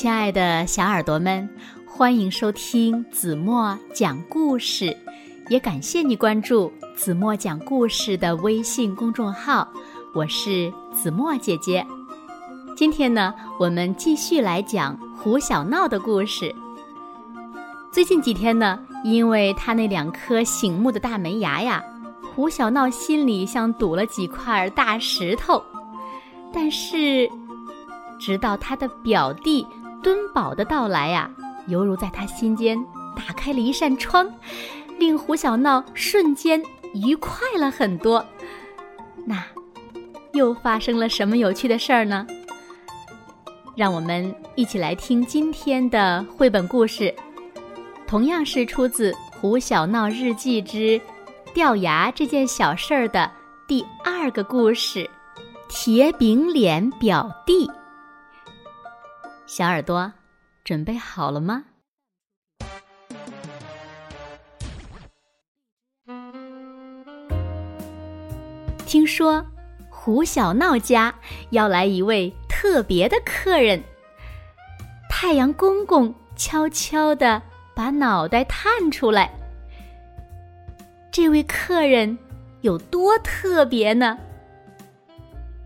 亲爱的小耳朵们，欢迎收听子墨讲故事，也感谢你关注子墨讲故事的微信公众号。我是子墨姐姐。今天呢，我们继续来讲胡小闹的故事。最近几天呢，因为他那两颗醒目的大门牙呀，胡小闹心里像堵了几块大石头。但是，直到他的表弟敦宝的到来呀，犹如在他心间打开了一扇窗，令胡小闹瞬间愉快了很多。那又发生了什么有趣的事儿呢？让我们一起来听今天的绘本故事，同样是出自《胡小闹日记之掉牙这件小事儿》的第二个故事。铁饼脸表弟，小耳朵准备好了吗？听说胡小闹家要来一位特别的客人，太阳公公悄悄的把脑袋探出来。这位客人有多特别呢？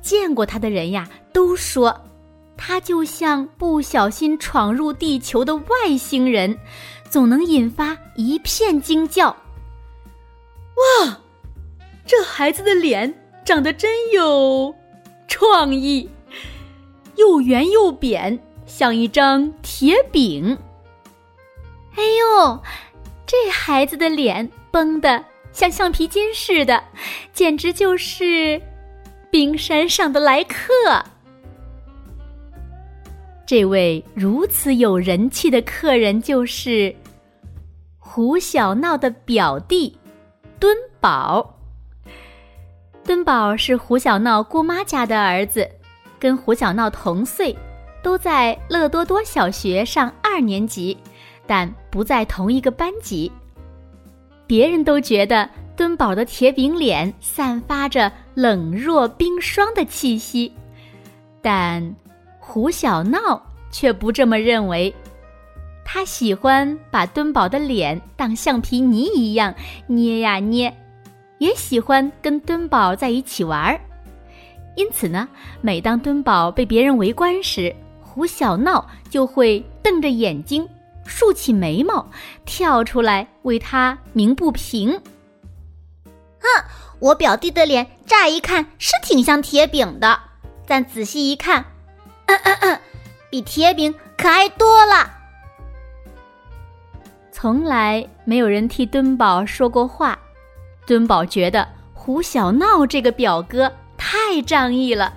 见过他的人呀，都说他就像不小心闯入地球的外星人，总能引发一片惊叫。哇，这孩子的脸长得真有创意，又圆又扁，像一张铁饼。哎呦，这孩子的脸绷得像橡皮筋似的，简直就是。冰山上的来客，这位如此有人气的客人就是胡小闹的表弟敦宝。敦宝是胡小闹姑妈家的儿子，跟胡小闹同岁，都在乐多多小学上二年级，但不在同一个班级。别人都觉得。敦宝的铁饼脸散发着冷若冰霜的气息，但胡小闹却不这么认为。他喜欢把敦宝的脸当橡皮泥一样捏呀捏，也喜欢跟敦宝在一起玩儿。因此呢，每当敦宝被别人围观时，胡小闹就会瞪着眼睛，竖起眉毛，跳出来为他鸣不平。哼，我表弟的脸乍一看是挺像铁饼的，但仔细一看，嗯嗯嗯，比铁饼可爱多了。从来没有人替敦宝说过话，敦宝觉得胡小闹这个表哥太仗义了，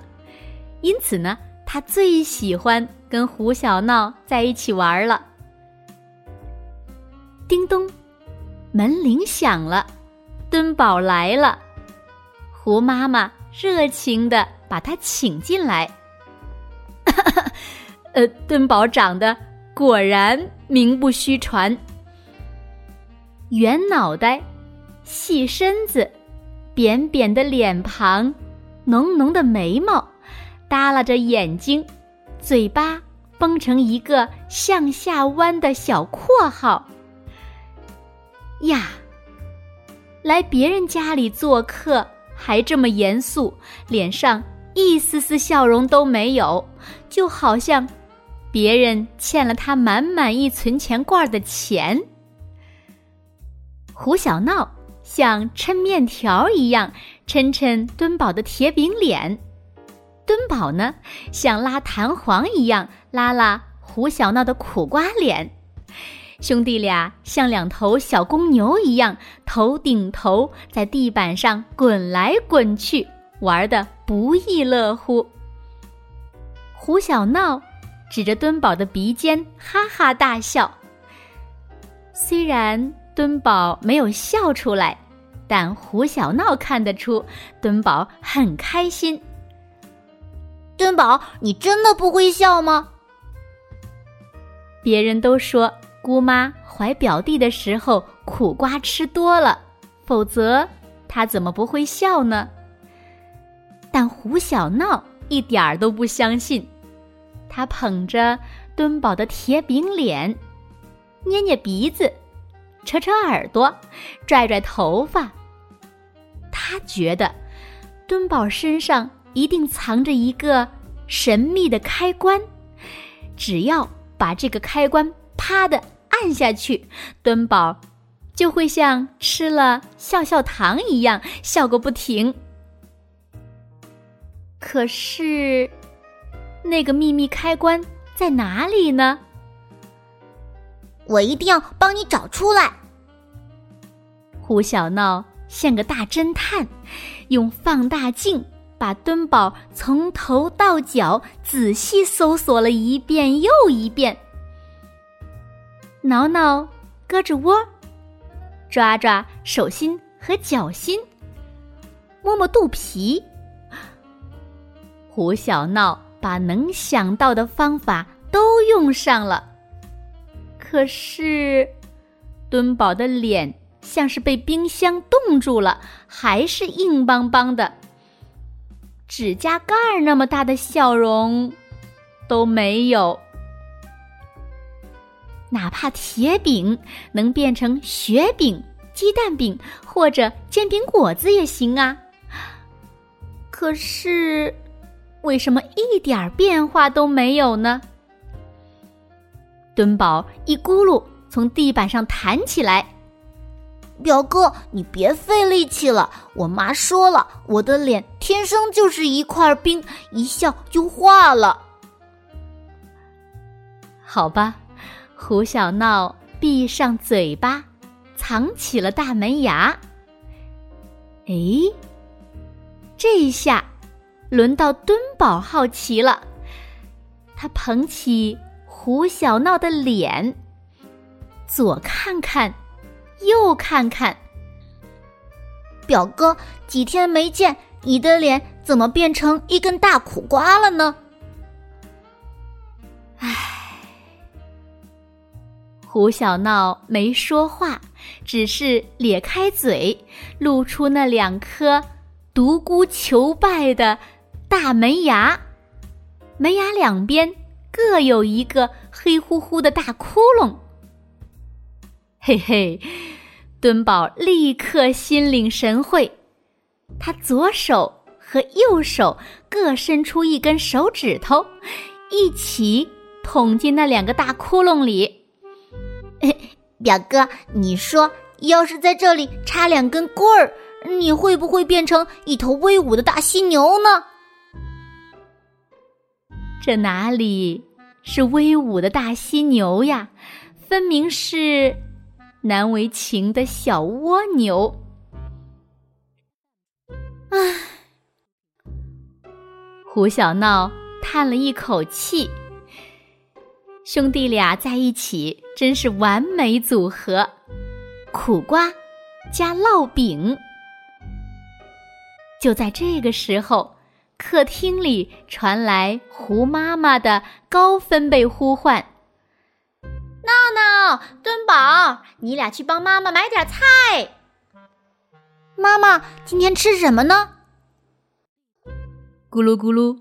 因此呢，他最喜欢跟胡小闹在一起玩了。叮咚，门铃响了。敦宝来了，胡妈妈热情的把他请进来。呃，敦宝长得果然名不虚传，圆脑袋、细身子、扁扁的脸庞、浓浓的眉毛、耷拉着眼睛、嘴巴绷成一个向下弯的小括号。呀！来别人家里做客，还这么严肃，脸上一丝丝笑容都没有，就好像别人欠了他满满一存钱罐的钱。胡小闹像抻面条一样抻抻敦宝的铁饼脸，敦宝呢像拉弹簧一样拉拉胡小闹的苦瓜脸。兄弟俩像两头小公牛一样，头顶头在地板上滚来滚去，玩的不亦乐乎。胡小闹指着敦宝的鼻尖哈哈大笑。虽然敦宝没有笑出来，但胡小闹看得出敦宝很开心。敦宝，你真的不会笑吗？别人都说。姑妈怀表弟的时候，苦瓜吃多了，否则他怎么不会笑呢？但胡小闹一点儿都不相信，他捧着敦宝的铁饼脸，捏捏鼻子，扯扯耳朵，拽拽头发。他觉得敦宝身上一定藏着一个神秘的开关，只要把这个开关啪的按下去，敦宝就会像吃了笑笑糖一样笑个不停。可是，那个秘密开关在哪里呢？我一定要帮你找出来。胡小闹像个大侦探，用放大镜把敦宝从头到脚仔细搜索了一遍又一遍，挠挠胳肢窝，抓抓手心和脚心，摸摸肚皮。胡小闹把能想到的方法都用上了，可是敦宝的脸像是被冰箱冻住了，还是硬邦邦的，指甲盖那么大的笑容都没有。哪怕铁饼能变成雪饼、鸡蛋饼或者煎饼果子也行啊，可是。为什么一点变化都没有呢？敦宝一咕噜从地板上弹起来。表哥，你别费力气了。我妈说了，我的脸天生就是一块冰，一笑就化了。好吧，胡小闹闭上嘴巴，藏起了大门牙。哎，这一下。轮到敦宝好奇了，他捧起胡小闹的脸，左看看，右看看。表哥，几天没见，你的脸怎么变成一根大苦瓜了呢？唉，胡小闹没说话，只是咧开嘴，露出那两颗独孤求败的。大门牙，门牙两边各有一个黑乎乎的大窟窿。嘿嘿，敦宝立刻心领神会，他左手和右手各伸出一根手指头，一起捅进那两个大窟窿里。表哥，你说，要是在这里插两根棍儿，你会不会变成一头威武的大犀牛呢？这哪里是威武的大犀牛呀？分明是难为情的小蜗牛。唉，胡小闹叹了一口气。兄弟俩在一起真是完美组合，苦瓜加烙饼。就在这个时候。客厅里传来胡妈妈的高分贝呼唤：“闹闹、敦宝，你俩去帮妈妈买点菜。妈妈今天吃什么呢？”咕噜咕噜，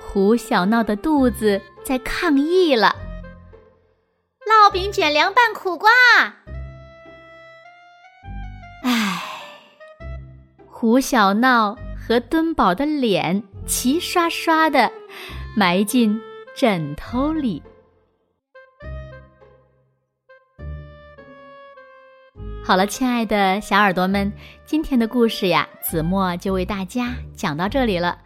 胡小闹的肚子在抗议了。烙饼卷凉拌苦瓜。唉，胡小闹。和敦宝的脸齐刷刷的埋进枕头里。好了，亲爱的小耳朵们，今天的故事呀，子墨就为大家讲到这里了。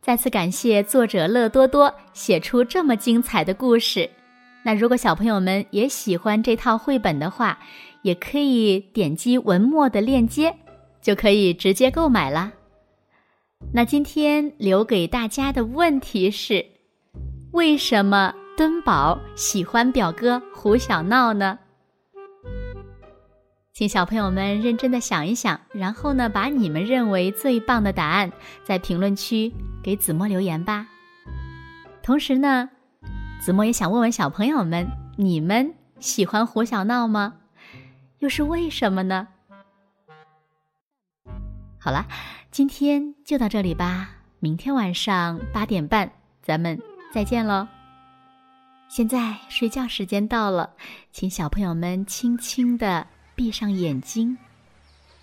再次感谢作者乐多多写出这么精彩的故事。那如果小朋友们也喜欢这套绘本的话，也可以点击文末的链接，就可以直接购买啦。那今天留给大家的问题是：为什么敦宝喜欢表哥胡小闹呢？请小朋友们认真的想一想，然后呢，把你们认为最棒的答案在评论区给子墨留言吧。同时呢，子墨也想问问小朋友们：你们喜欢胡小闹吗？又是为什么呢？好了。今天就到这里吧，明天晚上八点半，咱们再见喽。现在睡觉时间到了，请小朋友们轻轻的闭上眼睛，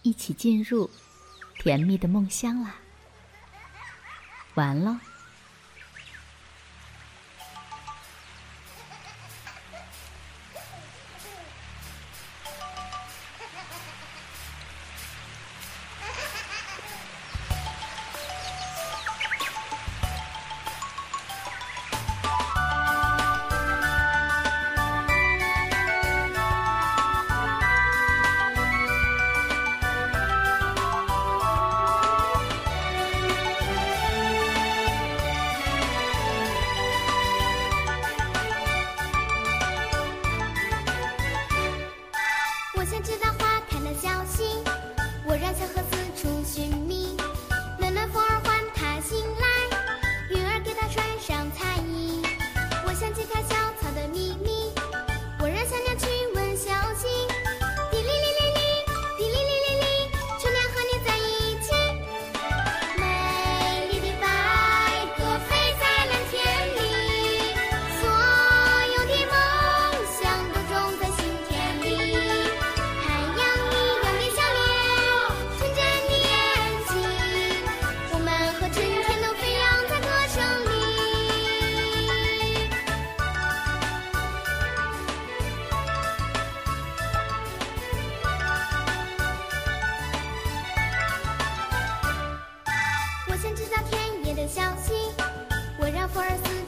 一起进入甜蜜的梦乡啦。完了。让风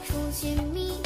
出寻觅。